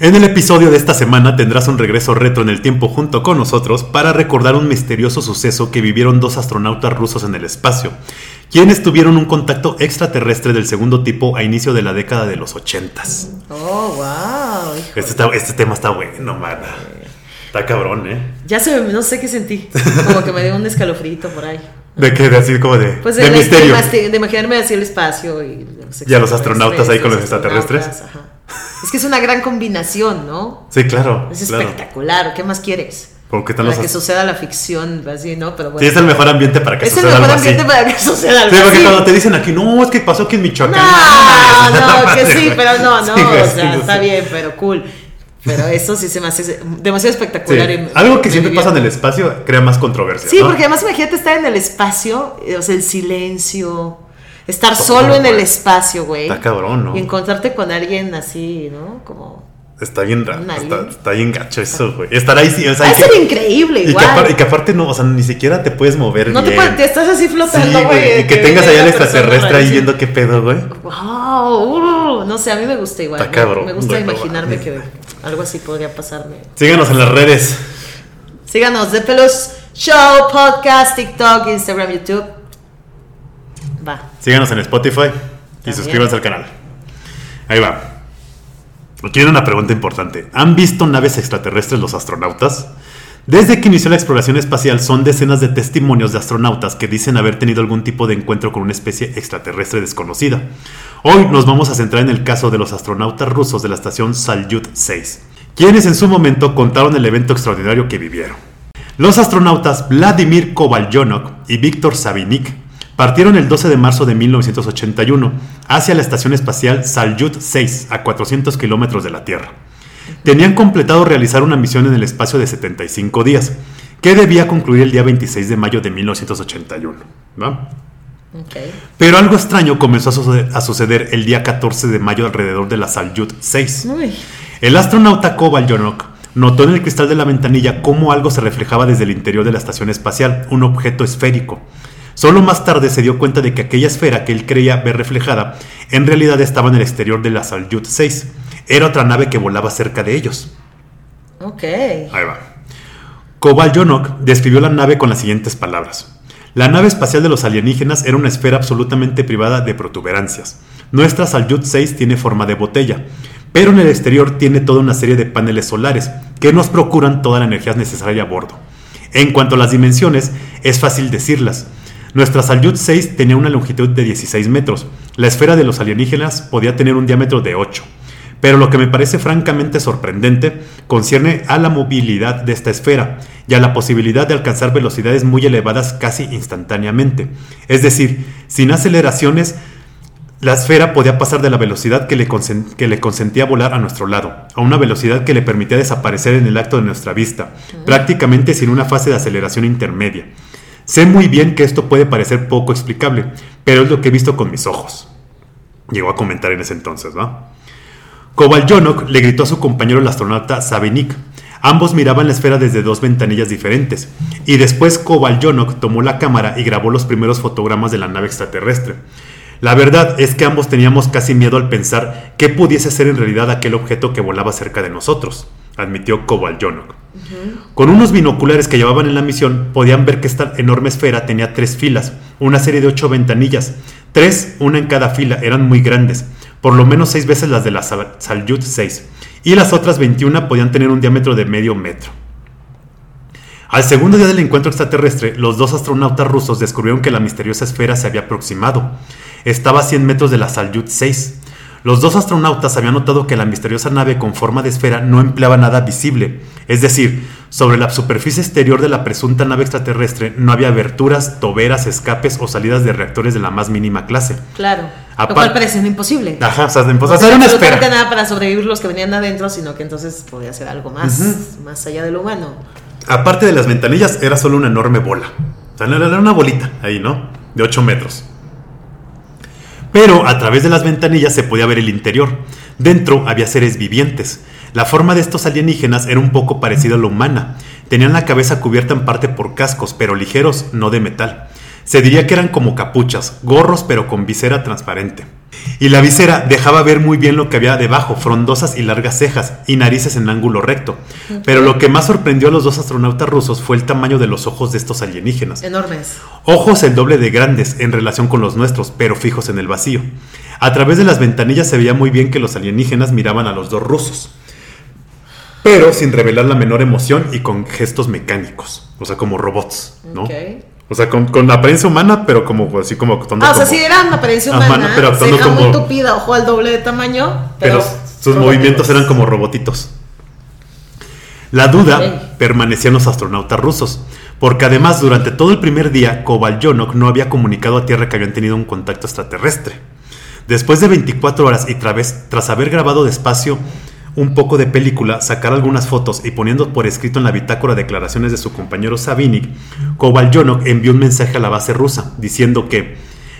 En el episodio de esta semana tendrás un regreso retro en el tiempo junto con nosotros para recordar un misterioso suceso que vivieron dos astronautas rusos en el espacio, quienes tuvieron un contacto extraterrestre del segundo tipo a inicio de la década de los ochentas. Oh, wow. Este, está- este tema está bueno, mana. Está cabrón, ¿eh? Ya se me, no sé qué sentí. Como que me dio un escalofrito por ahí. De que de así como de, Pues de de, misterio. de, de imaginarme así el espacio y los, Y a los astronautas ahí con los extraterrestres, extraterrestres. ajá. Es que es una gran combinación, ¿no? Sí, claro. Es claro. espectacular. ¿Qué más quieres? Para los que suceda la ficción, así, ¿no? Pero bueno. Sí, es el mejor ambiente para que Es el suceda mejor algo así. ambiente para que suceda algo Sí, porque así. cuando te dicen aquí, no, es que pasó aquí en Michoacán. No, no, que sí, pero no, no, Sí, güey, o sea, sí. está bien, pero cool. Pero eso sí se me hace demasiado espectacular. y Algo que siempre pasa en el espacio crea más controversia. Sí, ¿no? porque además imagínate estar en el espacio, o sea, el silencio, estar Todo, solo en el espacio, güey. Está cabrón, ¿no? Y encontrarte con alguien así, ¿no? Como... Está bien raro. Está, bien gacho eso, güey. Estar ahí, sí, o sea, Va a ser que- increíble, y que, igual. y que aparte no, o sea, ni siquiera te puedes mover no te, bien. puedes- te estás así Sí, flotando, güey. Y que tengas allá al extraterrestre ahí viendo qué pedo, güey. Wow, uh, no sé, a mí me gusta igual. Está me- cabrón, me gusta no imaginarme que algo así podría pasarme. Síganos en las redes. Síganos de Pelos Show, podcast, TikTok, Instagram, YouTube. Va. Síganos en Spotify y También. suscríbanse al canal. Ahí va. Aquí viene una pregunta importante. ¿Han visto naves extraterrestres los astronautas? Desde que inició la exploración espacial son decenas de testimonios de astronautas que dicen haber tenido algún tipo de encuentro con una especie extraterrestre desconocida. Hoy nos vamos a centrar en el caso de los astronautas rusos de la estación Salyut 6, quienes en su momento contaron el evento extraordinario que vivieron. Los astronautas Vladimir Kovalyonok y Víctor Savinik partieron el 12 de marzo de 1981 hacia la estación espacial Salyut 6 a 400 kilómetros de la Tierra. Tenían completado realizar una misión en el espacio de 75 días, que debía concluir el día 26 de mayo de 1981. ¿va? Ok. Pero algo extraño comenzó a suceder, a suceder el día 14 de mayo alrededor de la Salyut 6. Uy. El astronauta Kovalyonok notó en el cristal de la ventanilla cómo algo se reflejaba desde el interior de la estación espacial, un objeto esférico. Solo más tarde se dio cuenta de que aquella esfera que él creía ver reflejada en realidad estaba en el exterior de la Salyut 6. Era otra nave que volaba cerca de ellos. Ok. Ahí va. Kovalyonok describió la nave con las siguientes palabras. La nave espacial de los alienígenas era una esfera absolutamente privada de protuberancias. Nuestra Salyut 6 tiene forma de botella, pero en el exterior tiene toda una serie de paneles solares que nos procuran toda la energía necesaria a bordo. En cuanto a las dimensiones, es fácil decirlas. Nuestra Salyut 6 tenía una longitud de 16 metros. La esfera de los alienígenas podía tener un diámetro de 8. Pero lo que me parece francamente sorprendente concierne a la movilidad de esta esfera y a la posibilidad de alcanzar velocidades muy elevadas casi instantáneamente. Es decir, sin aceleraciones, la esfera podía pasar de la velocidad que le, que le consentía volar a nuestro lado, a una velocidad que le permitía desaparecer en el acto de nuestra vista, prácticamente sin una fase de aceleración intermedia. Sé muy bien que esto puede parecer poco explicable, pero es lo que he visto con mis ojos. Llegó a comentar en ese entonces, ¿va? Kovalyonok le gritó a su compañero el astronauta Savinik. Ambos miraban la esfera desde dos ventanillas diferentes, y después Kovalyonok tomó la cámara y grabó los primeros fotogramas de la nave extraterrestre. La verdad es que ambos teníamos casi miedo al pensar qué pudiese ser en realidad aquel objeto que volaba cerca de nosotros, admitió Kovalyonok. Con unos binoculares que llevaban en la misión, podían ver que esta enorme esfera tenía tres filas, una serie de ocho ventanillas, tres, una en cada fila, eran muy grandes, por lo menos seis veces las de la Sal- Salyut 6, y las otras 21 podían tener un diámetro de medio metro. Al segundo día del encuentro extraterrestre, los dos astronautas rusos descubrieron que la misteriosa esfera se había aproximado. Estaba a 100 metros de la Salyut 6. Los dos astronautas habían notado que la misteriosa nave con forma de esfera no empleaba nada visible, es decir, sobre la superficie exterior de la presunta nave extraterrestre no había aberturas, toberas, escapes o salidas de reactores de la más mínima clase. Claro. Apar- Lo cual parece imposible. Ajá, o sea, No o sea, una esfera. nada para sobrevivir los que venían adentro, sino que entonces podía ser algo más, más allá de lo humano. Aparte de las ventanillas, era solo una enorme bola. O sea, era una bolita ahí, ¿no? De 8 metros. Pero a través de las ventanillas se podía ver el interior. Dentro había seres vivientes. La forma de estos alienígenas era un poco parecida a la humana. Tenían la cabeza cubierta en parte por cascos, pero ligeros, no de metal. Se diría que eran como capuchas, gorros pero con visera transparente. Y la visera dejaba ver muy bien lo que había debajo, frondosas y largas cejas y narices en ángulo recto. Pero lo que más sorprendió a los dos astronautas rusos fue el tamaño de los ojos de estos alienígenas. Enormes. Ojos el doble de grandes en relación con los nuestros, pero fijos en el vacío. A través de las ventanillas se veía muy bien que los alienígenas miraban a los dos rusos, pero sin revelar la menor emoción y con gestos mecánicos, o sea, como robots, ¿no? O sea, con, con apariencia humana, pero como así como actuando Ah, o sea, como- sí eran apariencia humana, pero actuando ceja muy como- tupida, ojo al doble de tamaño, pero pero, sus movimientos eran como robotitos. La duda Ok. permanecía en los astronautas rusos, porque además durante todo el primer día Kovalyonok no había comunicado a Tierra que habían tenido un contacto extraterrestre. Después de 24 horas y tra- tras haber grabado despacio un poco de película, sacar algunas fotos y poniendo por escrito en la bitácora declaraciones de su compañero Savinik, Kovalyonok envió un mensaje a la base rusa diciendo que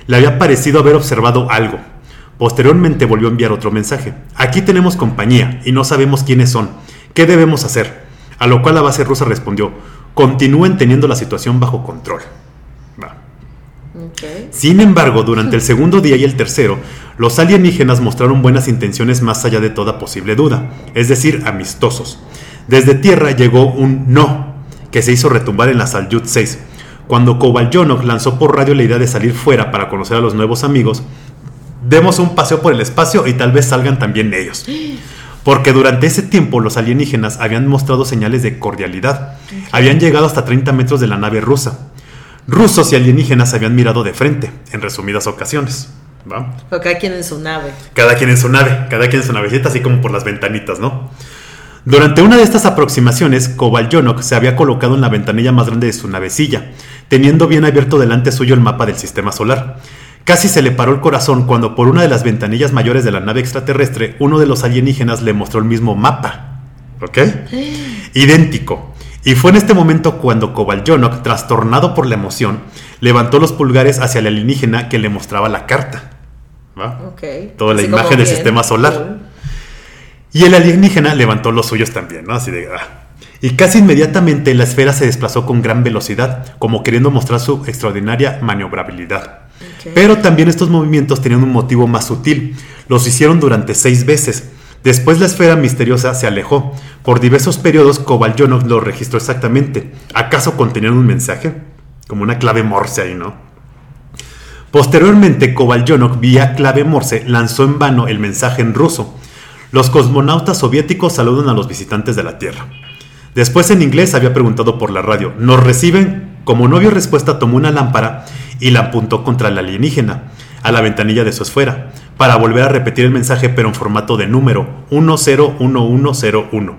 le había parecido haber observado algo. Posteriormente volvió a enviar otro mensaje. Aquí tenemos compañía y no sabemos quiénes son. ¿Qué debemos hacer? A lo cual la base rusa respondió, continúen teniendo la situación bajo control. Sin embargo, durante el segundo día y el tercero, los alienígenas mostraron buenas intenciones más allá de toda posible duda, es decir, amistosos. Desde Tierra llegó un no, que se hizo retumbar en la Salyut 6. Cuando Kovalyonok lanzó por radio la idea de salir fuera para conocer a los nuevos amigos, demos un paseo por el espacio y tal vez salgan también ellos. Porque durante ese tiempo los alienígenas habían mostrado señales de cordialidad. Habían llegado hasta 30 metros de la nave rusa. Rusos y alienígenas se habían mirado de frente, en resumidas ocasiones. ¿va? Pero cada quien en su nave. Cada quien en su nave, cada quien en su navecita, así como por las ventanitas, ¿no? Durante una de estas aproximaciones, Kovalyonok se había colocado en la ventanilla más grande de su navecilla, teniendo bien abierto delante suyo el mapa del sistema solar. Casi se le paró el corazón cuando por una de las ventanillas mayores de la nave extraterrestre, uno de los alienígenas le mostró el mismo mapa. ¿Ok? Idéntico. Y fue en este momento cuando Kovalyonok, trastornado por la emoción, levantó los pulgares hacia el alienígena que le mostraba la carta. ¿Va? Ok. Toda la Así imagen del bien, sistema solar. cool. Y el alienígena levantó los suyos también, ¿no? Así de. ah. Y casi inmediatamente la esfera se desplazó con gran velocidad, como queriendo mostrar su extraordinaria maniobrabilidad. Ok. Pero también estos movimientos tenían un motivo más sutil. Los hicieron durante seis veces. Después la esfera misteriosa se alejó. Por diversos periodos Kovalyonok lo registró exactamente. ¿Acaso contenían un mensaje? Como una clave morse ahí, ¿no? Posteriormente, Kovalyonok, vía clave Morse, lanzó en vano el mensaje en ruso. Los cosmonautas soviéticos saludan a los visitantes de la Tierra. Después en inglés había preguntado por la radio. ¿Nos reciben? Como no vio respuesta, tomó una lámpara y la apuntó contra el alienígena, a la ventanilla de su esfera, para volver a repetir el mensaje pero en formato de número 101101.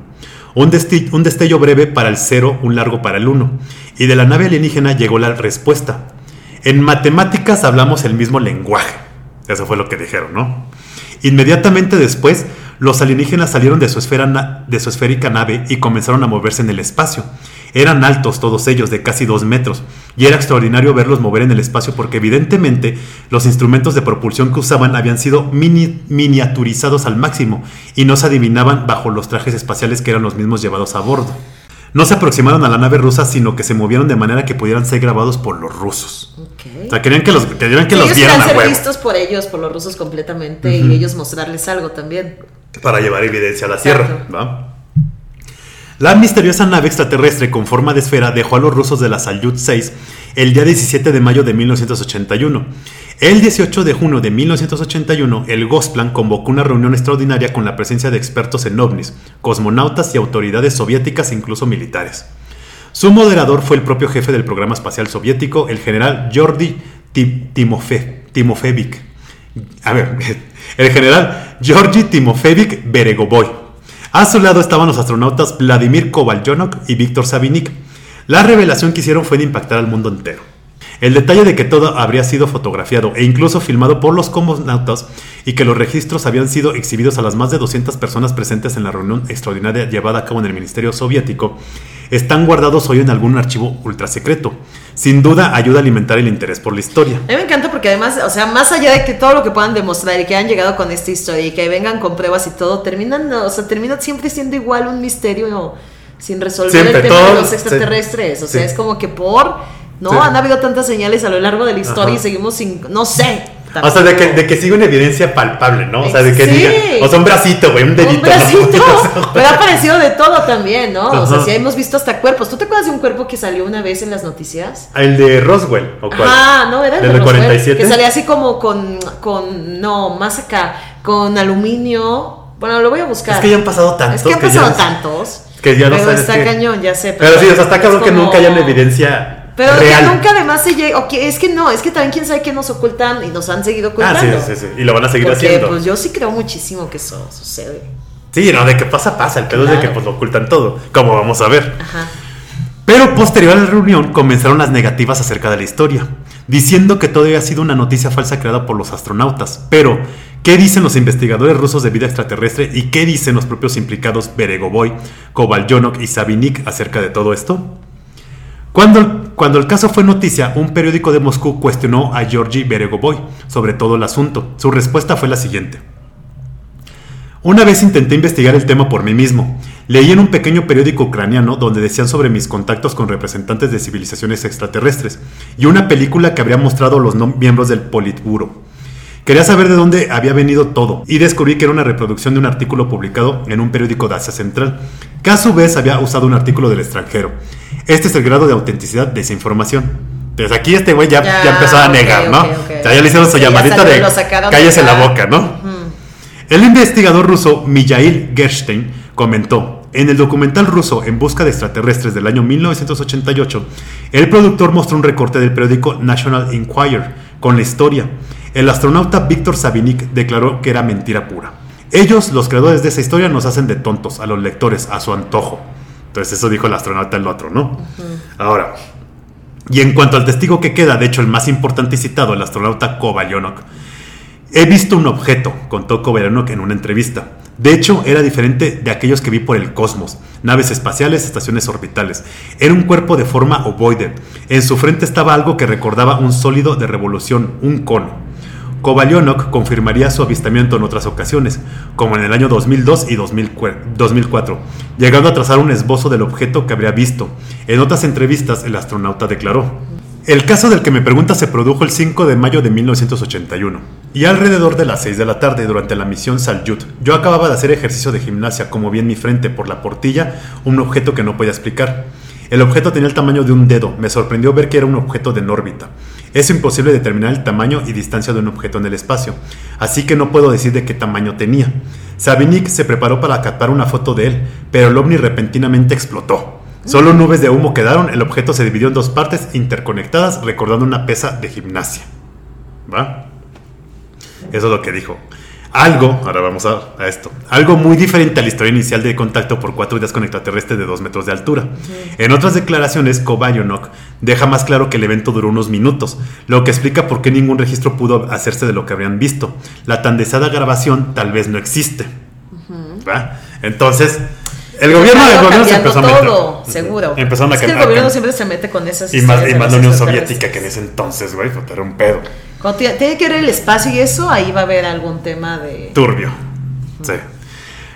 Un, un destello breve para el 0, un largo para el 1. Y de la nave alienígena llegó la respuesta. En matemáticas hablamos el mismo lenguaje. Eso fue lo que dijeron, ¿no? Inmediatamente después, los alienígenas salieron de su, esfera de su esférica nave y comenzaron a moverse en el espacio. Eran altos todos ellos, de casi dos metros, y era extraordinario verlos mover en el espacio porque evidentemente los instrumentos de propulsión que usaban habían sido mini- miniaturizados al máximo y no se adivinaban bajo los trajes espaciales que eran los mismos llevados a bordo. No se aproximaron a la nave rusa, sino que se movieron de manera que pudieran ser grabados por los rusos. Ok. O sea, querían que los, querían que Sí, los ellos vieran querían a ser huevo. vistos por ellos, por los rusos completamente, y ellos mostrarles algo también. para llevar evidencia a la Exacto. Tierra. ¿va? La misteriosa nave extraterrestre con forma de esfera dejó a los rusos de la Salyut 6 el día 17 de mayo de 1981. El 18 de junio de 1981, el Gosplan convocó una reunión extraordinaria con la presencia de expertos en ovnis, cosmonautas y autoridades soviéticas e incluso militares. Su moderador fue el propio jefe del programa espacial soviético, el general Georgi Ti- Timofe- Timofevic. A ver, el general Georgi Timofevic Beregovoy. A su lado estaban los astronautas Vladimir Kovalyonok y Víctor Savinik. La revelación que hicieron fue de impactar al mundo entero. El detalle de que todo habría sido fotografiado e incluso filmado por los cosmonautas y que los registros habían sido exhibidos a las más de 200 personas presentes en la reunión extraordinaria llevada a cabo en el Ministerio Soviético están guardados hoy en algún archivo ultrasecreto. Sin duda ayuda a alimentar el interés por la historia. A mí me encanta porque además, o sea, más allá de que todo lo que puedan demostrar y que hayan llegado con esta historia y que vengan con pruebas y todo, terminan, o sea, termina siempre siendo igual un misterio sin resolver Siempre, el tema todo- de los extraterrestres. O sea, sí. es como que por, ¿no? Sí. Han habido tantas señales a lo largo de la historia Ajá. y seguimos sin, no sé. O sea, de que, de que siga una evidencia palpable, ¿no? O sea, de que Sí. diga, o sea, un bracito, güey, un dedito. Un bracito. ¿no? Pero ha aparecido de todo también, ¿no? O sea, sí hemos visto hasta cuerpos. ¿Tú te acuerdas de un cuerpo que salió una vez en las noticias? El de Roswell, ¿o cuál? Ah, no, era el ¿Del de Roswell, 47? Que salía así como con, con, no, más acá, con aluminio. Bueno, lo voy a buscar. Es que ya han pasado tantos. Es que han pasado no- tantos. Que ya no pero está cañón, ya sé. Pero sí, o sea, está cabrón que nunca haya una evidencia Pero real. que nunca además se llega. ok, es que no, es que también quién sabe qué nos ocultan y nos han seguido Ah, ocultando. sí, sí, sí. Y lo van a seguir Porque, haciendo. pues yo sí creo muchísimo que eso sucede. Sí, no, de que pasa, pasa. El pedo es de que pues lo ocultan todo. Como vamos a ver. Ajá. Pero posterior a la reunión comenzaron las negativas acerca de la historia, diciendo que todo había sido una noticia falsa creada por los astronautas. Pero, ¿qué dicen los investigadores rusos de vida extraterrestre y qué dicen los propios implicados Beregovoy, Kovalyonok y Sabinik acerca de todo esto? Cuando, cuando el caso fue noticia, un periódico de Moscú cuestionó a Georgi Beregovoy sobre todo el asunto. Su respuesta fue la siguiente. Una vez intenté investigar el tema por mí mismo. Leí en un pequeño periódico ucraniano donde decían sobre mis contactos con representantes de civilizaciones extraterrestres y una película que habría mostrado los miembros del Politburo. Quería saber de dónde había venido todo y descubrí que era una reproducción de un artículo publicado en un periódico de Asia Central, que a su vez había usado un artículo del extranjero. Este es el grado de autenticidad de esa información. Entonces aquí este güey ya, Ya, ya empezó a ok, negar, ¿no? ok. O sea, ya le hicieron su llamadita de cállese la acá". boca, ¿no? El investigador ruso Mijail Gerstein comentó, en el documental ruso En busca de extraterrestres del año 1988, el productor mostró un recorte del periódico National Enquirer con la historia. El astronauta Víctor Sabinik declaró que era mentira pura. Ellos, los creadores de esa historia, nos hacen de tontos a los lectores a su antojo. Entonces eso dijo el astronauta el otro, ¿no? Ahora, y en cuanto al testigo que queda, de hecho el más importante y citado, el astronauta Kovalyonok, He visto un objeto, contó Kovalyonok en una entrevista. De hecho, era diferente de aquellos que vi por el cosmos. Naves espaciales, estaciones orbitales. Era un cuerpo de forma ovoide. En su frente estaba algo que recordaba un sólido de revolución, un cono. Kovalyonok confirmaría su avistamiento en otras ocasiones, como en el año 2002 y 2004, llegando a trazar un esbozo del objeto que habría visto. En otras entrevistas, el astronauta declaró, el caso del que me pregunta se produjo el 5 de mayo de 1981 y alrededor de las 6 de la tarde durante la misión Salyut. Yo acababa de hacer ejercicio de gimnasia como vi en mi frente por la portilla un objeto que no podía explicar. El objeto tenía el tamaño de un dedo. Me sorprendió ver que era un objeto de en órbita. Es imposible determinar el tamaño y distancia de un objeto en el espacio, así que no puedo decir de qué tamaño tenía. Sabinik se preparó para captar una foto de él, pero el ovni repentinamente explotó. Solo nubes de humo quedaron, el objeto se dividió en dos partes interconectadas, recordando una pesa de gimnasia. ¿Va? Eso es lo que dijo. Algo, ahora vamos a, a esto, algo muy diferente a la historia inicial de contacto por cuatro días con extraterrestres de dos metros de altura. En otras declaraciones, Kobayonok deja más claro que el evento duró unos minutos, lo que explica por qué ningún registro pudo hacerse de lo que habrían visto. La tan deseada grabación tal vez no existe. Entonces, el gobierno del gobierno se empezó a meter. seguro. Empezaron a es que el gobierno siempre se mete con esas y más, y la Unión. Soviética, que en ese entonces, güey, era un pedo. Tiene que ver el espacio y eso, ahí va a haber algún tema de... Turbio. Sí.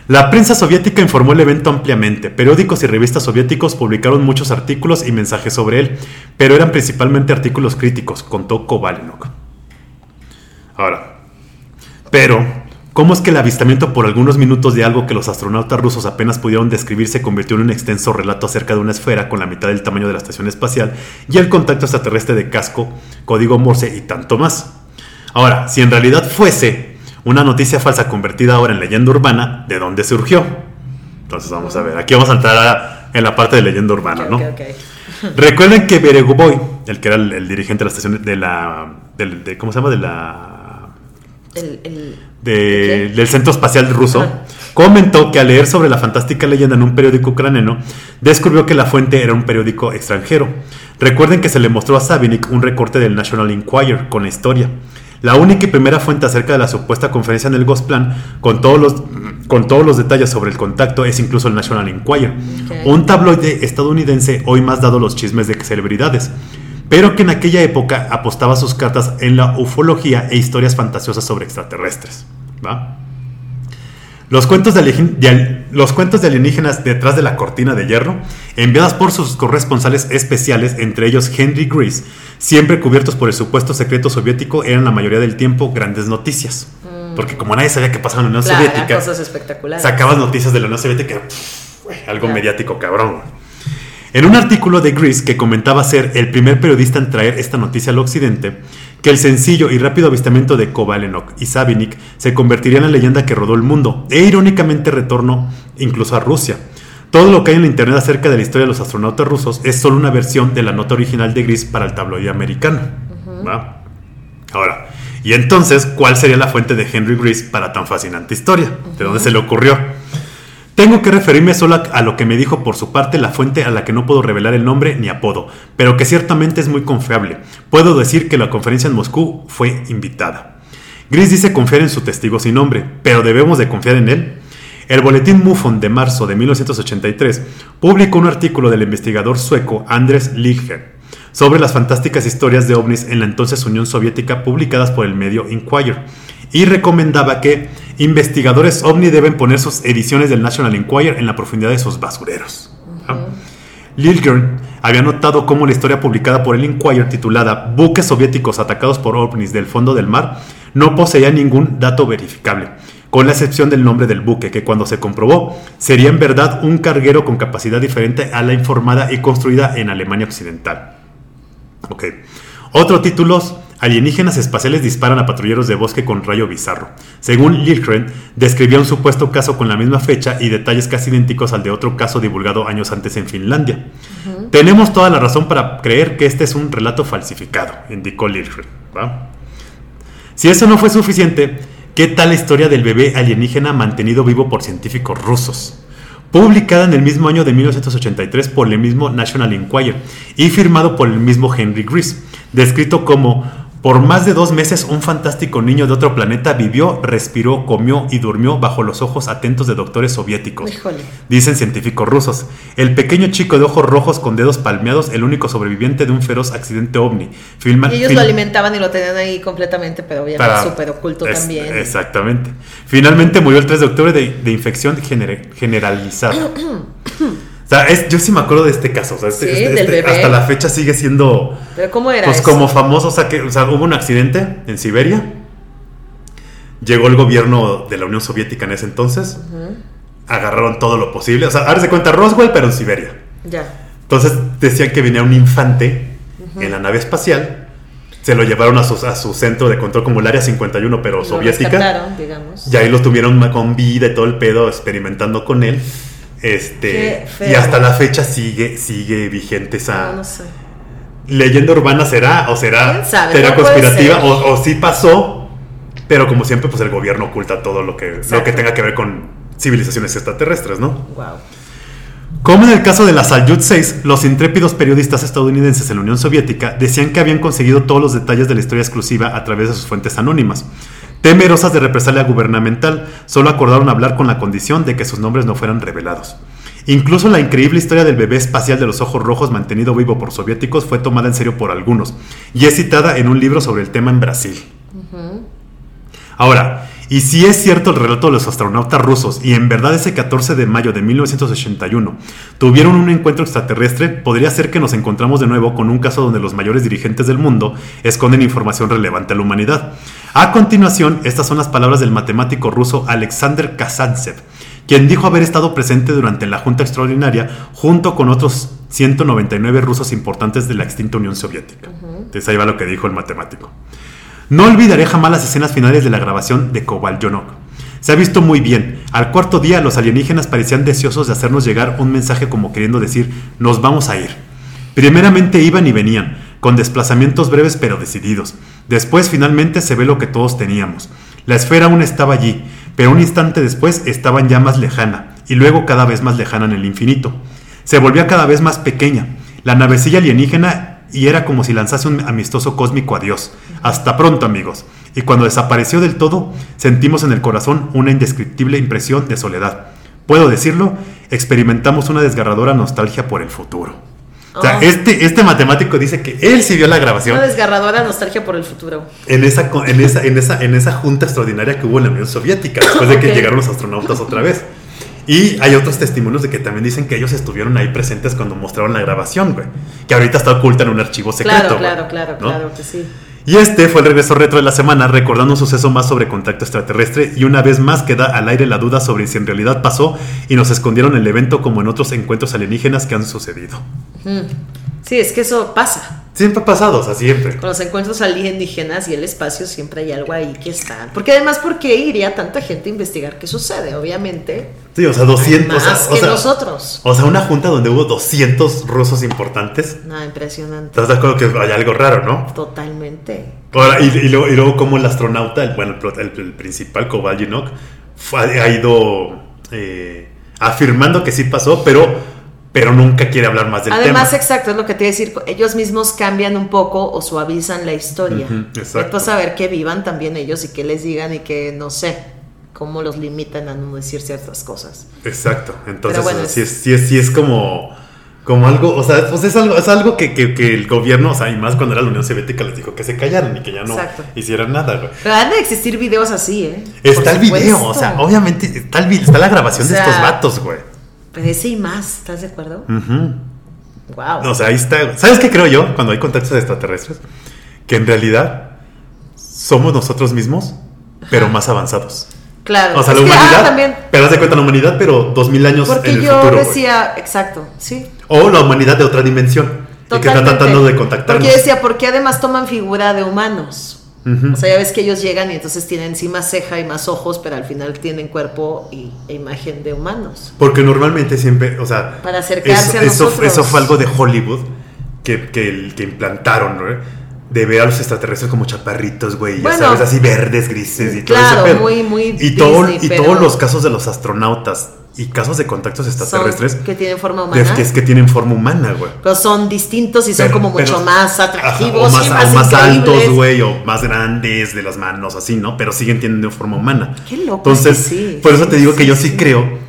La prensa soviética informó el evento ampliamente. Periódicos y revistas soviéticos publicaron muchos artículos y mensajes sobre él, pero eran principalmente artículos críticos, contó Kovalenok. Ahora, pero, ¿cómo es que el avistamiento por algunos minutos de algo que los astronautas rusos apenas pudieron describir se convirtió en un extenso relato acerca de una esfera con la mitad del tamaño de la estación espacial y el contacto extraterrestre de casco, código Morse y tanto más? Ahora, si en realidad fuese una noticia falsa convertida ahora en leyenda urbana, ¿de dónde surgió? Entonces vamos a ver, aquí vamos a entrar a- en la parte de leyenda urbana, ¿no? ok, ok. Recuerden que Beregovoy, el que era el, el dirigente de la estación de la de- ¿cómo se llama? de la El, el- de- ¿Qué? del Centro Espacial Ruso, comentó que al leer sobre la fantástica leyenda en un periódico ucraniano, descubrió que la fuente era un periódico extranjero. Recuerden que se le mostró a Sabinik un recorte del National Enquirer con la historia. La única y primera fuente acerca de la supuesta conferencia en el Gosplan, con todos los, con todos los detalles sobre el contacto, es incluso el National Enquirer, un tabloide estadounidense hoy más dado los chismes de celebridades pero que en aquella época apostaba sus cartas en la ufología e historias fantasiosas sobre extraterrestres. ¿va? Los cuentos de, los cuentos de alienígenas detrás de la cortina de hierro, enviadas por sus corresponsales especiales, entre ellos Henry Grease, siempre cubiertos por el supuesto secreto soviético, eran la mayoría del tiempo grandes noticias. Porque como nadie sabía qué pasaba en la Unión Claro, Soviética, cosas espectaculares. sacabas noticias de la Unión Soviética, pff, algo Claro. mediático cabrón. En un artículo de Grease que comentaba ser el primer periodista en traer esta noticia al occidente, que el sencillo y rápido avistamiento de Kovalenok y Savinik se convertiría en la leyenda que rodó el mundo, e irónicamente retornó incluso a Rusia. Todo lo que hay en la internet acerca de la historia de los astronautas rusos es solo una versión de la nota original de Grease para el tabloide americano. ¿va? Ahora, y entonces, ¿cuál sería la fuente de Henry Grease para tan fascinante historia? ¿De dónde se le ocurrió? Tengo que referirme solo a, lo que me dijo por su parte la fuente a la que no puedo revelar el nombre ni apodo, pero que ciertamente es muy confiable. Puedo decir que la conferencia en Moscú fue invitada. Gris dice confiar en su testigo sin nombre, pero debemos de confiar en él. El boletín MUFON de marzo de 1983 publicó un artículo del investigador sueco Andres Liger sobre las fantásticas historias de ovnis en la entonces Unión Soviética publicadas por el medio Inquirer y recomendaba que investigadores ovni deben poner sus ediciones del National Enquirer en la profundidad de sus basureros. ¿Ah? Lilgren había notado cómo la historia publicada por el Inquirer titulada Buques soviéticos atacados por ovnis del fondo del mar no poseía ningún dato verificable, con la excepción del nombre del buque, que cuando se comprobó sería en verdad un carguero con capacidad diferente a la informada y construida en Alemania Occidental. Ok. Otro títulos. Alienígenas espaciales disparan a patrulleros de bosque con rayo bizarro. Según Lilgren, describía un supuesto caso con la misma fecha y detalles casi idénticos al de otro caso divulgado años antes en Finlandia. Tenemos toda la razón para creer que este es un relato falsificado, indicó Lilgren. ¿va? Si eso no fue suficiente, ¿qué tal la historia del bebé alienígena mantenido vivo por científicos rusos? Publicada en el mismo año de 1983 por el mismo National Enquirer y firmado por el mismo Henry Grease, descrito como por más de dos meses un fantástico niño de otro planeta vivió, respiró, comió y durmió bajo los ojos atentos de doctores soviéticos. Híjole. Dicen científicos rusos. El pequeño chico de ojos rojos con dedos palmeados, el único sobreviviente de un feroz accidente ovni. Y ellos lo alimentaban y lo tenían ahí completamente, pero obviamente súper oculto es- también. Exactamente. Finalmente murió el 3 de octubre de, de infección gener- generalizada. o sea, es- yo sí me acuerdo de este caso. o sea, este- Sí, este- del este- bebé. hasta la fecha sigue siendo. Pero ¿cómo era Pues eso? como famoso, o sea, que o sea, hubo un accidente en Siberia. Llegó el gobierno de la Unión Soviética en ese entonces. Agarraron todo lo posible. O sea, ahora se cuenta Roswell, pero en Siberia. Ya. Entonces decían que venía un infante en la nave espacial. Se lo llevaron a su, a su centro de control como el Área 51, pero Lo soviética. digamos. Y ahí lo tuvieron con vida y todo el pedo experimentando con él. Este, y hasta la fecha sigue, sigue vigente esa No, no sé. leyenda urbana será o será, será No conspirativa o, o sí pasó, pero como siempre pues el gobierno oculta todo lo que, lo que tenga que ver con civilizaciones extraterrestres, ¿no? Wow. Como en el caso de la Salyut 6, los intrépidos periodistas estadounidenses en la Unión Soviética decían que habían conseguido todos los detalles de la historia exclusiva a través de sus fuentes anónimas. Temerosas de represalia gubernamental, solo acordaron hablar con la condición de que sus nombres no fueran revelados. Incluso la increíble historia del bebé espacial de los ojos rojos mantenido vivo por soviéticos fue tomada en serio por algunos y es citada en un libro sobre el tema en Brasil. Ahora, y si es cierto el relato de los astronautas rusos y en verdad ese 14 de mayo de 1981 tuvieron un encuentro extraterrestre, podría ser que nos encontramos de nuevo con un caso donde los mayores dirigentes del mundo esconden información relevante a la humanidad. A continuación, estas son las palabras del matemático ruso Alexander Kazantsev, quien dijo haber estado presente durante la Junta Extraordinaria junto con otros 199 rusos importantes de la extinta Unión Soviética. Entonces ahí va lo que dijo el matemático. No olvidaré jamás las escenas finales de la grabación de Kovalyonok. Se ha visto muy bien. Al cuarto día los alienígenas parecían deseosos de hacernos llegar un mensaje como queriendo decir, nos vamos a ir. Primeramente iban y venían, con desplazamientos breves pero decididos. Después finalmente se ve lo que todos teníamos. La esfera aún estaba allí, pero un instante después estaban ya más lejana, y luego cada vez más lejana en el infinito. Se volvía cada vez más pequeña. La navecilla alienígena y era como si lanzase un amistoso cósmico adiós. Hasta pronto amigos. Y cuando desapareció del todo, sentimos en el corazón una indescriptible impresión de soledad. Puedo decirlo, experimentamos una desgarradora nostalgia por el futuro. O sea, Oh. este, este matemático dice que él sí vio la grabación Una desgarradora nostalgia por el futuro. en esa, en, esa, en, esa, en esa junta extraordinaria que hubo en la Unión Soviética, después de que llegaron los astronautas otra vez. Y hay otros testimonios de que también dicen que ellos estuvieron ahí presentes cuando mostraron la grabación, güey. Que ahorita está oculta en un archivo secreto. claro, güey, claro, claro, ¿no? claro que sí. Y este fue el regreso retro de la semana, recordando un suceso más sobre contacto extraterrestre y una vez más queda al aire la duda sobre si en realidad pasó y nos escondieron el evento como en otros encuentros alienígenas que han sucedido. Mm. Sí, es que eso pasa. Siempre ha pasado, o sea, siempre. Con los encuentros alienígenas y el espacio siempre hay algo ahí que está. Porque además, ¿por qué iría tanta gente a investigar qué sucede? Obviamente, Sí, o sea, 200. o sea, más o que sea, nosotros. O sea, una junta donde hubo 200 rusos importantes. No, impresionante. ¿Estás de acuerdo que hay algo raro, no? Totalmente. Ahora, y, y luego, y luego como el astronauta, el, bueno, el, el- principal, Kovalyinov, fue- ha ido eh, afirmando que sí pasó, pero, pero nunca quiere hablar más del Además, tema. exacto, es lo que te iba a decir. Ellos mismos cambian un poco o suavizan la historia. Ujú, exacto. Esto a saber que vivan también ellos y que les digan y que no sé cómo los limitan a no decir ciertas cosas. Exacto. Entonces, bueno, o sea, sí, es, sí, es, sí es como, como algo, o sea, pues es algo, es algo que, que- que el gobierno, o sea, y más cuando era la Unión Soviética, les dijo que se callaran y que ya no Exacto. hicieran nada, güey. Pero han de existir videos así, ¿eh? Está Por el video, o sea, obviamente está, el está la grabación O sea, de estos vatos, güey. Ese y más, ¿estás de acuerdo? Ujú. Wow. O sea, ahí está. ¿Sabes qué creo yo cuando hay contactos extraterrestres? Que en realidad somos nosotros mismos, pero más avanzados. claro. O sea, Es la que, ah, humanidad. también, Pero haz de cuenta la humanidad, pero dos mil años porque en el yo futuro. decía, exacto, sí. O la humanidad de otra dimensión. Y que está Totalmente. tratando de contactarnos. Porque yo decía, ¿por qué además toman figura de humanos? O sea, ya ves que ellos llegan y entonces tienen sí más ceja y más ojos, pero al final tienen cuerpo y, e imagen de humanos. Porque normalmente siempre, o sea, Para acercarse eso, a eso- nosotros. eso fue algo de Hollywood que, que, implantaron, ¿no? De ver a los extraterrestres como chaparritos, güey, ya sabes, así verdes, grises y todo Claro, ese pedo. muy- muy y, todo, y pero- todos los casos de los astronautas y casos de contactos extraterrestres que tienen forma humana. que es que tienen forma humana, güey. Pero son distintos y son Pero- como mucho más Ajá, atractivos o más, y o más, más increíbles. altos, güey, o más grandes de las manos, así, ¿no? Pero siguen teniendo forma humana. Qué loco Entonces, sí, por eso sí, te digo que yo sí creo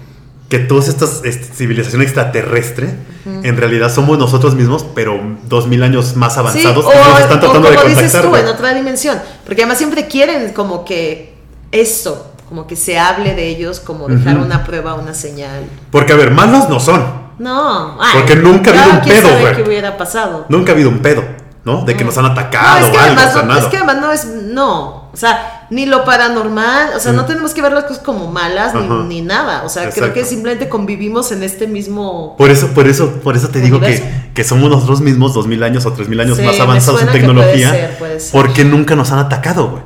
que todas estas este, civilización extraterrestre en realidad somos nosotros mismos, pero dos mil años más avanzados o, nos están o tratando de dices tú, en otra dimensión. Porque además siempre quieren como que esto, como que se hable de ellos, como dejar una prueba, una señal. Porque, a ver, malos no son. No, ay, Porque nunca ha habido un pedo, güey. qué hubiera pasado. Nunca ha habido un pedo, ¿no? De que nos han No, atacado es que, o algo, además, o sea, no, nada. es que además no es, no, o sea, ni lo paranormal, o sea, Mm. no tenemos que ver las cosas como malas ni, nada, o sea, creo que simplemente convivimos en este mismo... Por eso, por eso, por eso te digo que, que somos nosotros mismos dos mil años o tres mil años Sí, más avanzados en que tecnología. puede ser, puede ser. Porque nunca nos han atacado, güey.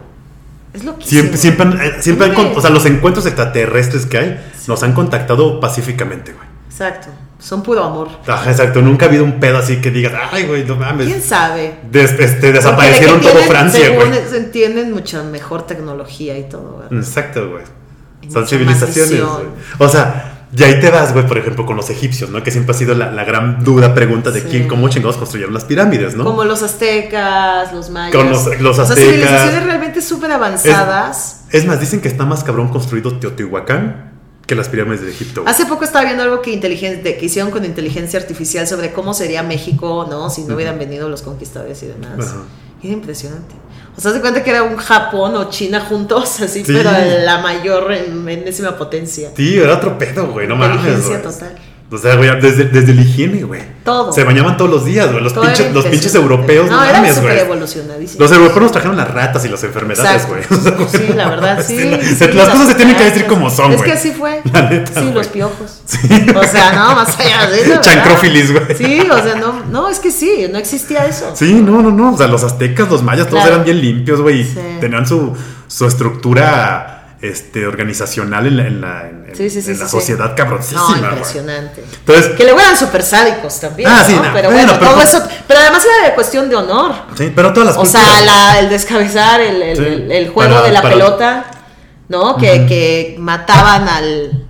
Es lo que Siempre, siempre, eh, siempre han o sea, los encuentros extraterrestres que hay nos han contactado pacíficamente, güey. Exacto, son puro amor. Ajá, exacto. Nunca ha habido un pedo así que digas, ay, güey, no mames. ¿Quién sabe? Des- este, desaparecieron de todo tienen, Francia, güey. Tienen mucha mejor tecnología y todo, ¿verdad? Exacto, güey. Son civilizaciones, güey. O sea, y ahí te vas, güey, por ejemplo, con los egipcios, ¿no? Que siempre ha sido la, la gran duda pregunta de Sí. quién, cómo chingados construyeron las pirámides, ¿no? Como los aztecas, los mayas. Con los- los O sea, aztecas. civilizaciones realmente súper avanzadas. Es más, dicen que está más cabrón construido Teotihuacán que las pirámides de Egipto. güey. Hace poco estaba viendo algo que, inteligen- de- que hicieron con inteligencia artificial sobre cómo sería México, ¿no? Si no hubieran venido los conquistadores y demás. Era impresionante. O sea, se cuenta que era un Japón o China juntos, así, Sí. pero la mayor en- enésima potencia. Sí, era otro pedo, güey, no mames. Inteligencia total. O sea, güey, desde, desde la higiene, güey. Todo. Se bañaban todos los días, güey. Los, Todo pinches, los pinches europeos, no, No, eran mames, güey. Los europeos nos trajeron las ratas y las enfermedades, güey. Sí, la verdad, sí. la- sí, las cosas se tienen que decir como son, Es güey. que así fue. La neta, Sí, los piojos. Sí. O sea, no, más allá de eso. Chancrófilis, güey. Sí, o sea, no, no, es que sí, no existía eso. Sí, no, no, no. O sea, los aztecas, los mayas, todos eran bien limpios, güey. Tenían su, su estructura este, organizacional en la, en la, en- Sí, sí, sí, en la sociedad cabroncísima, No, impresionante. Entonces, Que luego eran súper sádicos también. Ah, sí, ¿no? no, pero bueno, pero todo pues- eso. Pero además era de cuestión de honor. sí, pero todas las O culturas- sea, la- el descabezar, el, el- Sí. el- el juego Para- de la para- pelota, ¿no? Que, que mataban al.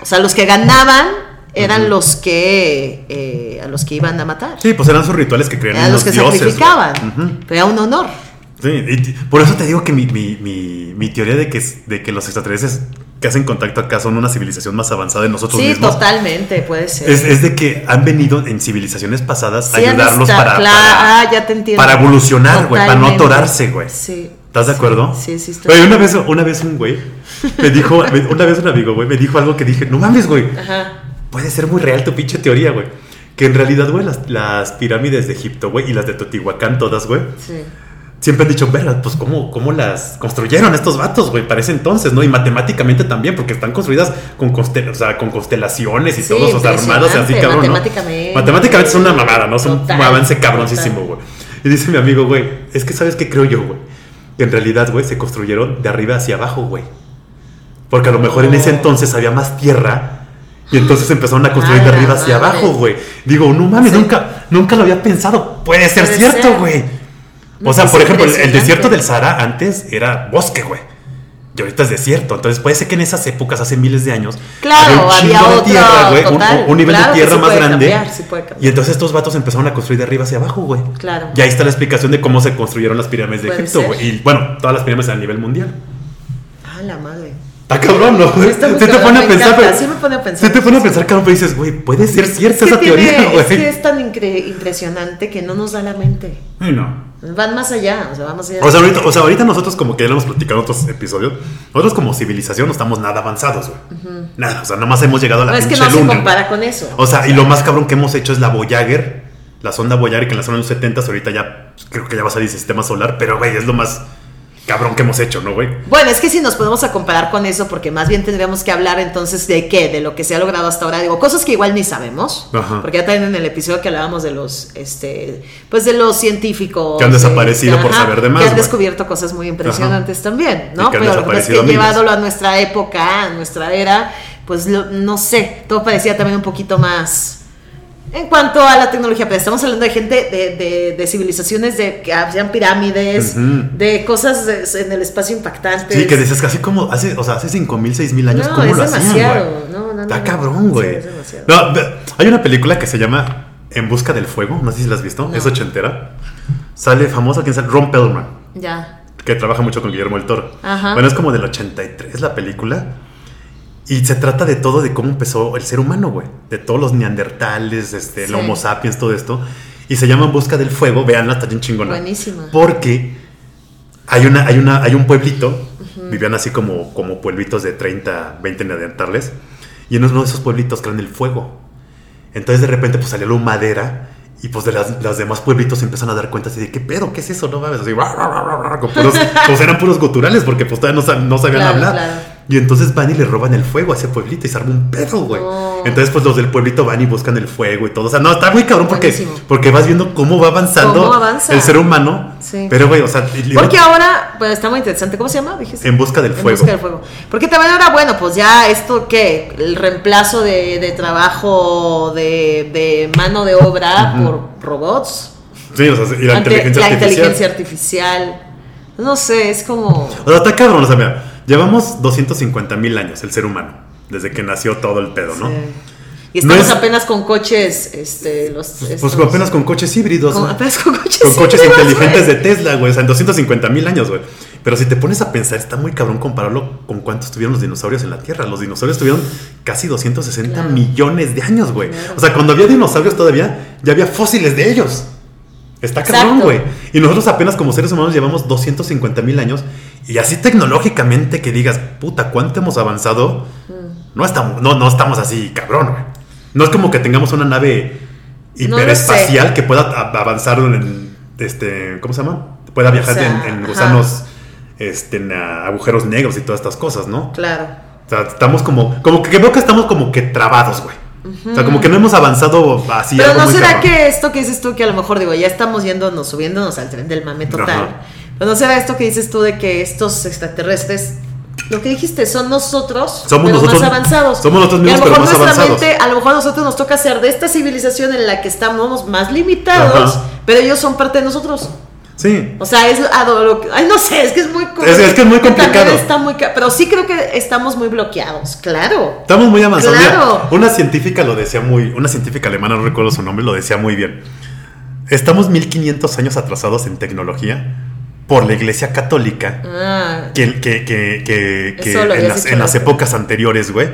O sea, los que ganaban eran los que. eh, a los que iban a matar. Sí, pues eran sus rituales que creían eran los los que dioses. sacrificaban. Pero era un honor. Sí, y por eso te digo que mi, mi, mi, mi teoría de que, es- de que los extraterrestres que hacen contacto acá son una civilización más avanzada de nosotros Sí, mismos. totalmente, puede ser. Es, es de que han venido en civilizaciones pasadas a Sí, ayudarlos estado- para, claro, para, ah, ya te entiendo. para evolucionar, güey, para no atorarse, güey. Sí. ¿Estás de Sí, acuerdo? Sí, sí, estoy. Güey, una vez, una vez un güey me dijo, una vez un amigo, güey, me dijo algo que dije, no mames, güey, Ajá. puede ser muy real tu pinche teoría, güey. Que en realidad, güey, las, las pirámides de Egipto, güey, y las de Teotihuacán todas, güey, Sí. Siempre han dicho, verga, pues ¿cómo, cómo las construyeron estos vatos, güey, para ese entonces, ¿no? Y matemáticamente también, porque están construidas con, constel- o sea, con constelaciones y Sí, todos, o sea, armadas así, cabrón, ¿no? matemáticamente. Matemáticamente es una mamada, ¿no? Total, un avance cabroncísimo, güey. Y dice mi amigo, güey, es que ¿sabes qué creo yo, güey? En realidad, güey, se construyeron de arriba hacia abajo, güey. Porque a lo mejor en ese Oh. entonces había más tierra y entonces empezaron a construir de la arriba hacia madre. abajo, güey. Digo, no mames, Sí. nunca, nunca lo había pensado. Puede ser Puede cierto, güey. No, O sea, por ejemplo, el- desierto del Sahara antes era bosque, güey. Y ahorita es desierto. Entonces puede ser que en esas épocas, hace miles de años, Claro, un había de otro, tierra, güey, un- total. un, un nivel Claro de tierra más grande. cambiar, y entonces estos vatos empezaron a construir de arriba hacia abajo, güey. Claro. Y ahí está la explicación de cómo se construyeron las pirámides de Egipto, güey. Y bueno, todas las pirámides a nivel mundial. Ah, la madre. Está cabrón, ¿no? güey? Se te pone a pensar, pero- sí me pone a pensar. Se te pone a pensar, cabrón, pero dices, güey, puede ser cierta Es que, esa tiene- teoría, güey. es que es tan incre- impresionante que no nos da la mente. Ay, no. Van más allá, o sea, vamos allá. O sea, ahorita, o sea, ahorita nosotros como que ya lo hemos platicado en otros episodios, nosotros como civilización no estamos nada avanzados, güey. Nada, o sea, nomás hemos llegado a la no, es que pinche no se luna, compara güey. con eso. O sea, y lo más cabrón que hemos hecho es la Voyager, la sonda Voyager que en los 70 ahorita ya creo que ya va a salir sistema solar, pero güey, es lo más cabrón que hemos hecho, ¿no, güey? Bueno, es que si nos podemos a comparar con eso, porque más bien tendríamos que hablar entonces de qué, de lo que se ha logrado hasta ahora. Digo, cosas que igual ni sabemos, Ajá. porque ya también en el episodio que hablábamos de los, este, pues de los científicos. Que han desaparecido de- por saber de más, Que han güey. descubierto cosas muy impresionantes también, Y ¿no? que han Pero lo que pasa es que desaparecido llevándolo a nuestra época, a nuestra era, pues lo- no sé, todo parecía también un poquito más... En cuanto a la tecnología, pero estamos hablando de gente de, de- de civilizaciones de que hacían pirámides, de cosas de- en el espacio impactantes. Sí, que dices casi como hace, o sea, hace 5000, 6000 años, No, ¿cómo es lo hacían, demasiado. güey? No, no, no, Está cabrón, güey. Sí. No, hay una película que se llama En busca del fuego, no sé si la has visto, es ochentera. Sale famoso, ¿quién sale? Ron Perlman. Ya. que trabaja mucho con Guillermo del Toro. Ajá. Bueno, es como del 83 la película. Y se trata de todo, de cómo empezó el ser humano, güey. De todos los neandertales, este, el. Homo sapiens, todo esto. Y se llama En Busca del Fuego. Veanla, está bien chingona. Buenísima. Porque hay, una, hay, una, hay un pueblito. Vivían así como, como pueblitos de 30, 20 neandertales. Y en uno de esos pueblitos crean el fuego. Entonces de repente pues salió la madera y pues de las, las demás pueblitos se empiezan a dar cuenta así de qué pedo, qué es eso, no mames, así, "Ra, ra, ra, ra", con puros- pues eran puros guturales porque pues todavía no, no sabían Claro, hablar. claro. Y entonces van y le roban el fuego a ese pueblito y se arma un pedo, güey. Entonces pues los del pueblito van y buscan el fuego y todo. O sea, no, está muy cabrón porque, Buenísimo. porque vas viendo cómo va avanzando Cómo avanza. el ser humano. Sí. Pero güey, o sea, Porque ahora, pues está muy interesante. ¿Cómo se llama? Dijiste. en busca del En fuego. busca del fuego. Porque también ahora, bueno, pues ya esto que el reemplazo de, de trabajo de, de mano de obra por robots. Sí, o sea, y la Ante- inteligencia la artificial. inteligencia artificial. No sé, es como. O sea, está cabrón, o sea, mira, llevamos 250 mil años el ser humano, desde que nació todo el pedo, ¿no? Sí. Y No estamos es- apenas con coches, este, los. Pues estos- apenas con coches híbridos. con- ¿no? apenas con coches. Con coches híbridos, inteligentes de Tesla, güey. O sea, en 250 mil años, güey. Pero si te pones a pensar, está muy cabrón compararlo con cuántos tuvieron los dinosaurios en la Tierra. Los dinosaurios tuvieron casi 260 Claro. millones de años, güey. Claro. O sea, cuando había dinosaurios todavía, ya había fósiles de ellos. Está cabrón, güey. Y nosotros apenas como seres humanos llevamos 250 mil años. Y así tecnológicamente que digas, puta, ¿cuánto hemos avanzado? Mm. No estamos, no, no estamos así, cabrón, güey. No es como que tengamos una nave No hiperespacial que pueda avanzar en, este, ¿cómo se llama? Pueda viajar O sea, en, en gusanos, este, en agujeros negros y todas estas cosas, ¿no? Claro. O sea, estamos como, como que veo que estamos como que trabados, güey. O sea, como que no hemos avanzado así. Pero algo no muy será cabrón. que esto que dices tú, que a lo mejor digo, ya estamos yéndonos, subiéndonos al tren del mame total. Ajá. Pero no será esto que dices tú de que estos extraterrestres, lo que dijiste, son nosotros, Somos pero nosotros- más avanzados. somos nosotros Y a mismos, lo pero mejor más nuestra avanzados. mente, a lo mejor a nosotros nos toca ser de esta civilización en la que estamos más limitados, Ajá. pero ellos son parte de nosotros. Sí. O sea, es ay no sé, es que es muy Es- es que es muy complicado. está muy pero sí creo que estamos muy bloqueados, claro. Estamos muy avanzados. Claro. Mira, una científica lo decía muy, una científica alemana, no recuerdo su nombre, lo decía muy bien. Estamos 1500 años atrasados en tecnología, por la Iglesia Católica Ah, que, que, que, que- en, las, en épocas anteriores, güey,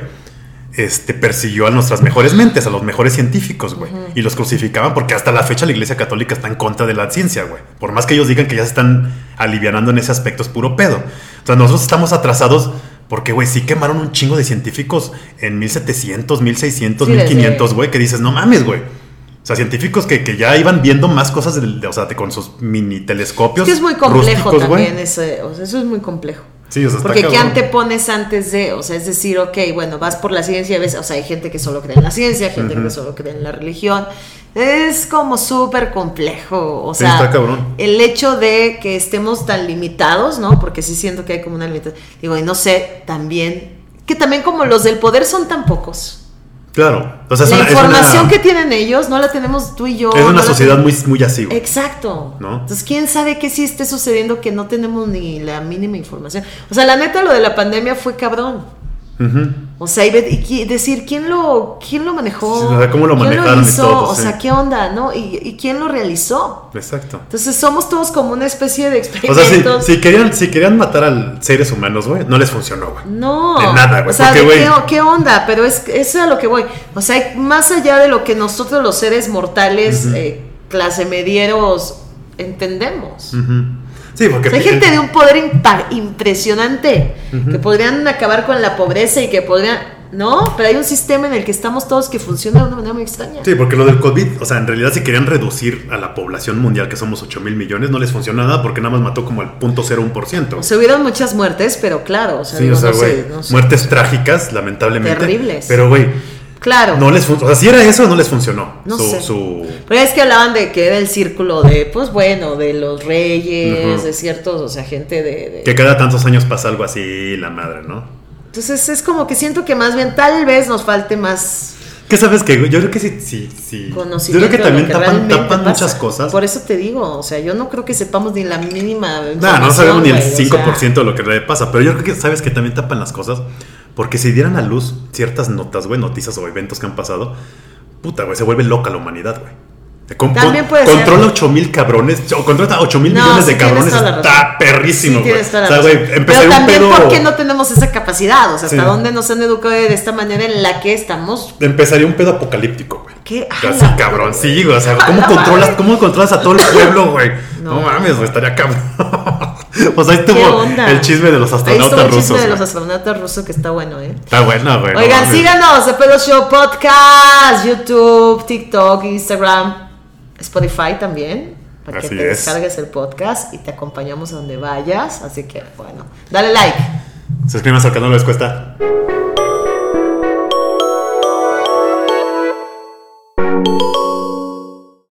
este, persiguió a nuestras mejores mentes, a los mejores científicos, güey. Y los crucificaban porque hasta la fecha la Iglesia Católica está en contra de la ciencia, güey. Por más que ellos digan que ya se están alivianando en ese aspecto, es puro pedo. O sea, nosotros estamos atrasados porque, güey, sí quemaron un chingo de científicos en 1700, 1600, Sí, desde- 1500, güey, que dices, no mames, güey. O sea, científicos que, que ya iban viendo más cosas, de- o sea, de- con sus mini es telescopios. que es muy complejo rústicos, también ese, o sea, eso es muy complejo. Sí, o sea, Porque ¿qué antepones antes de? O sea, es decir, ok, bueno, vas por la ciencia, ves, o sea, hay gente que solo cree en la ciencia, gente que solo cree en la religión. Es como súper complejo. O Sí, sea, está cabrón. el hecho de que estemos tan limitados, ¿no? Porque sí siento que hay como una limitación. Digo, y no sé, también, que también como los del poder son tan pocos. Claro. O sea, es la una, información una- que tienen ellos no la tenemos tú y yo. es una sociedad muy, muy así, güey. Exacto. ¿No? Entonces, ¿quién sabe qué sí esté sucediendo que no tenemos ni la mínima información? O sea, la neta, lo de la pandemia fue cabrón. Ujú. O sea, y, y decir, ¿quién lo, quién lo manejó? Sí, o sea, cómo lo ¿Quién manejaron y hizo? todo, O sí. sea, ¿qué onda? ¿No? ¿Y, y quién lo realizó? Exacto. Entonces, somos todos como una especie de O sea, si, si querían, si querían matar a seres humanos, güey, no les funcionó, güey. No, De nada, güey, O sea, porque, ¿de güey- qué, qué onda? Pero es, es a lo que voy. O sea, más allá de lo que nosotros los seres mortales, eh, clase medieros, entendemos. Ujú. Sí, porque. O sea, hay gente de un poder impresionante que podrían acabar con la pobreza y que podrían. No, pero hay un sistema en el que estamos todos que funciona de una manera muy extraña. Sí, porque lo del COVID, o sea, en realidad si querían reducir a la población mundial, que somos 8 mil millones, no les funcionó nada porque nada más mató como el 0.01%. O sea, hubieron muchas muertes, pero claro, o sea, sí, digo, o sea, no güey, sé, no sé. muertes trágicas, lamentablemente. Terribles. Pero, güey, Claro. no les. O sea, si era eso, no les funcionó. No su, sé. su- Pero es que hablaban de que era el círculo de, pues bueno, de los reyes, Ujú. de ciertos, o sea, gente de... de- Que cada tantos años pasa algo así, la madre, ¿no? Entonces es como que siento que más bien tal vez nos falte más ¿Qué sabes que Yo creo que sí, sí, sí. Yo creo que también que tapan, tapan muchas cosas. Por eso te digo, o sea, yo no creo que sepamos ni la mínima. No, no información, sabemos ni el güey, o 5% sea, de lo que realmente pasa, pero yo creo que sabes que también tapan las cosas, porque si dieran a luz ciertas notas, güey, noticias o eventos que han pasado, puta, güey, se vuelve loca la humanidad, güey. Con- También puede ser. controla 8 mil cabrones, o controla 8 mil No, millones de cabrones, está perrísimo, Sí, o sea, güey, Pero empezaría un también pedo... porque no tenemos esa capacidad, o sea, hasta Sí. dónde nos han educado de esta manera en la que estamos. Empezaría un pedo apocalíptico, güey. ¿Qué? Así, cabrón, sí, güey. O sea, ¿cómo la controlas. ¿cómo controlas a todo el pueblo, güey? No. No. mames, güey, estaría cabrón. Pues ahí estuvo el chisme de los astronautas rusos. El chisme de los astronautas rusos que está bueno, ¿eh? Está bueno, güey. Oigan, síganos, a Pedo Show Podcast, YouTube, TikTok, Instagram, Spotify también. Para que te descargues el podcast y te acompañamos a donde vayas. Así que, bueno, dale like. Suscríbanse al canal, les cuesta. thank